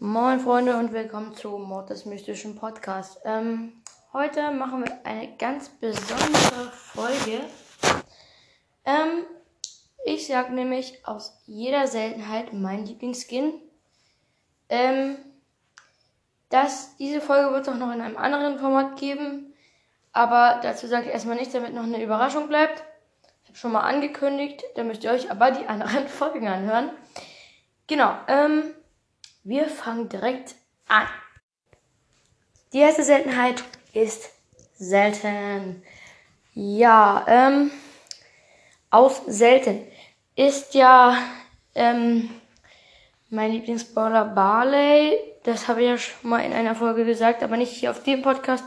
Moin Freunde und willkommen zu Mordes Mystischen Podcast. Ähm, heute machen wir eine ganz besondere Folge. Ähm, ich sag nämlich aus jeder Seltenheit mein Lieblingsskin. Ähm, das, diese Folge wird es auch noch in einem anderen Format geben. Aber dazu sage ich erstmal nichts, damit noch eine Überraschung bleibt. Ich habe schon mal angekündigt, da müsst ihr euch aber die anderen Folgen anhören. Genau, ähm, wir fangen direkt an. Die erste Seltenheit ist selten. Ja, ähm, aus selten ist ja ähm, mein Lieblingsbrawler Barley. Das habe ich ja schon mal in einer Folge gesagt, aber nicht hier auf dem Podcast.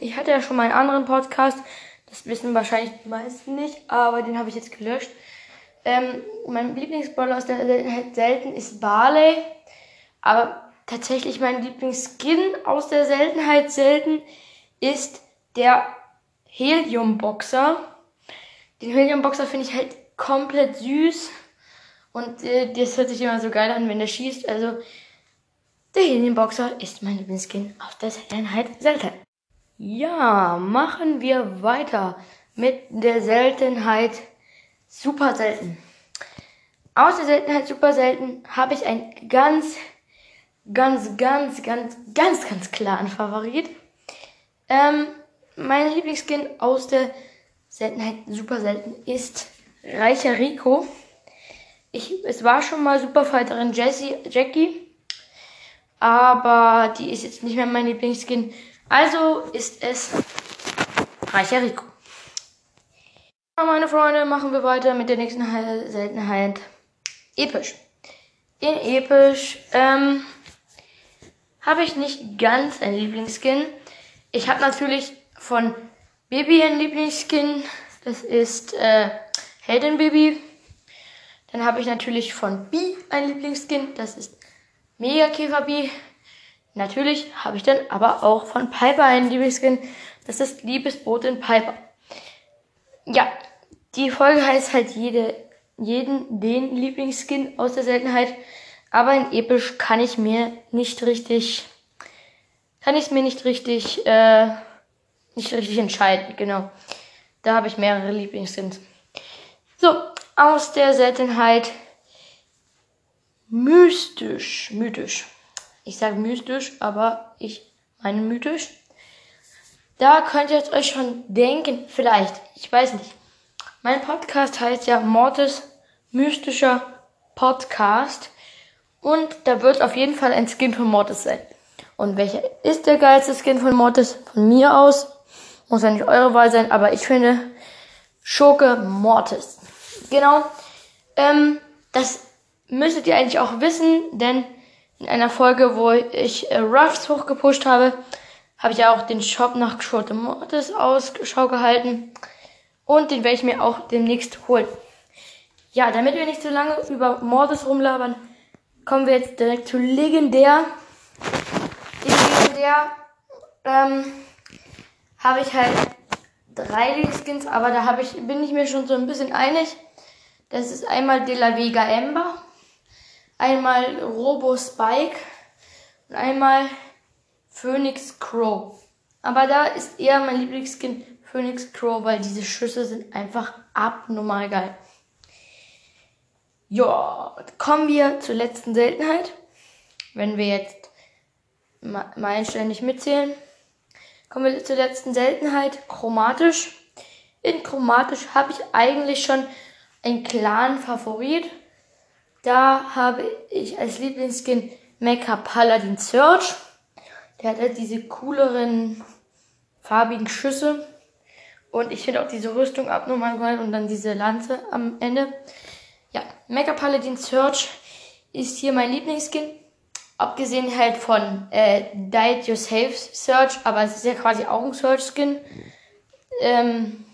Ich hatte ja schon mal einen anderen Podcast. Das wissen wahrscheinlich die meisten nicht, aber den habe ich jetzt gelöscht. Ähm, mein Lieblingsbrawler aus der Seltenheit selten ist Barley. Aber tatsächlich mein Lieblingsskin aus der Seltenheit selten ist der Helium-Boxer. Den Helium-Boxer finde ich halt komplett süß. Und äh, das hört sich immer so geil an, wenn der schießt. Also, der Helium-Boxer ist mein Lieblingsskin aus der Seltenheit selten. Ja, machen wir weiter mit der Seltenheit super selten. Aus der Seltenheit super selten habe ich ein ganz ganz, ganz, ganz, ganz, ganz klaren Favorit. Ähm, mein Lieblingsskin aus der Seltenheit super selten ist Reicher Rico. Ich, es war schon mal Superfighterin Jessie, Jackie, aber die ist jetzt nicht mehr mein Lieblingsskin. Also ist es Reicher Rico. Meine Freunde, machen wir weiter mit der nächsten Seltenheit. Episch. In Episch, ähm, habe ich nicht ganz ein Lieblingsskin. Ich habe natürlich von Baby ein Lieblingsskin. Das ist äh, Helden Baby. Dann habe ich natürlich von B ein Lieblingsskin. Das ist Mega Käfer B. Natürlich habe ich dann aber auch von Piper einen Lieblingsskin. Das ist Liebesbotin Piper. Ja, die Folge heißt halt jede, jeden, den Lieblingsskin aus der Seltenheit. Aber in Episch kann ich mir nicht richtig, kann ich mir nicht richtig, äh, nicht richtig entscheiden, genau. Da habe ich mehrere Lieblingsskins. So, aus der Seltenheit mystisch, mythisch. Ich sage mystisch, aber ich meine mythisch. Da könnt ihr euch schon denken, vielleicht, ich weiß nicht. Mein Podcast heißt ja Mortis mystischer Podcast. Und da wird auf jeden Fall ein Skin von Mortis sein. Und welcher ist der geilste Skin von Mortis? Von mir aus. Muss ja nicht eure Wahl sein, aber ich finde Schurke Mortis. Genau. Ähm, das müsstet ihr eigentlich auch wissen, denn in einer Folge, wo ich äh, Ruffs hochgepusht habe, habe ich ja auch den Shop nach Schurke Mortis Ausschau gehalten. Und den werde ich mir auch demnächst holen. Ja, damit wir nicht so lange über Mortis rumlabern, kommen wir jetzt direkt zu legendär. Die legendär ähm, habe ich halt drei Lieblingskins, aber da ich, bin ich mir schon so ein bisschen einig. Das ist einmal De La Vega Ember, einmal Robo Spike und einmal Phoenix Crow. Aber da ist eher mein Lieblingsskin Phoenix Crow, weil diese Schüsse sind einfach abnormal geil. Ja, kommen wir zur letzten Seltenheit. Wenn wir jetzt Meilenstein nicht mitzählen. Kommen wir zur letzten Seltenheit, chromatisch. In chromatisch habe ich eigentlich schon einen klaren Favorit. Da habe ich als Lieblingsskin Mecha Paladin Search. Der hat halt diese cooleren farbigen Schüsse. Und ich finde auch diese Rüstung abnormal geil und dann diese Lanze am Ende. Ja, Mega Paladin Search ist hier mein Lieblingsskin. Abgesehen halt von äh, Died Yourself Search, aber es ist ja quasi auch ein Search-Skin. Ähm,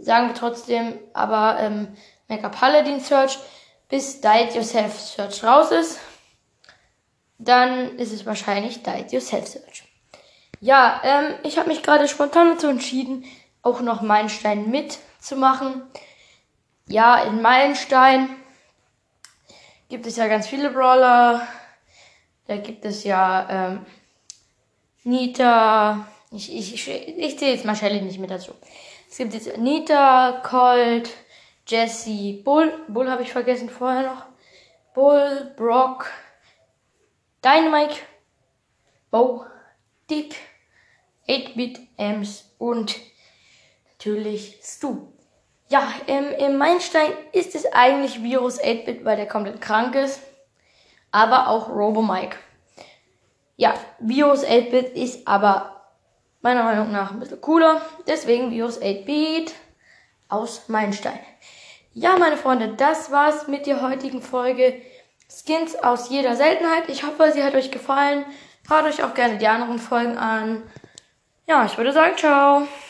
sagen wir trotzdem, aber ähm, Mega Paladin Search, bis Died Yourself Search raus ist, dann ist es wahrscheinlich Died Yourself Search. Ja, ähm, ich habe mich gerade spontan dazu entschieden, auch noch Meilenstein mitzumachen ja, in Meilenstein gibt es ja ganz viele Brawler. Da gibt es ja ähm, Nita. Ich, ich, ich, ich zähle jetzt mal Shelly nicht mit dazu. Es gibt jetzt Nita, Colt, Jesse, Bull. Bull habe ich vergessen vorher noch. Bull, Brock, Dynamite, Bo, Dick, 8-Bit, Ems und natürlich Stu. Ja, im, im Meilenstein ist es eigentlich Virus 8-Bit, weil der komplett krank ist. Aber auch Robo Mike. Ja, Virus 8-Bit ist aber meiner Meinung nach ein bisschen cooler. Deswegen Virus 8-Bit aus Meilenstein. Ja, meine Freunde, das war's mit der heutigen Folge. Skins aus jeder Seltenheit. Ich hoffe, sie hat euch gefallen. Hört euch auch gerne die anderen Folgen an. Ja, ich würde sagen, ciao.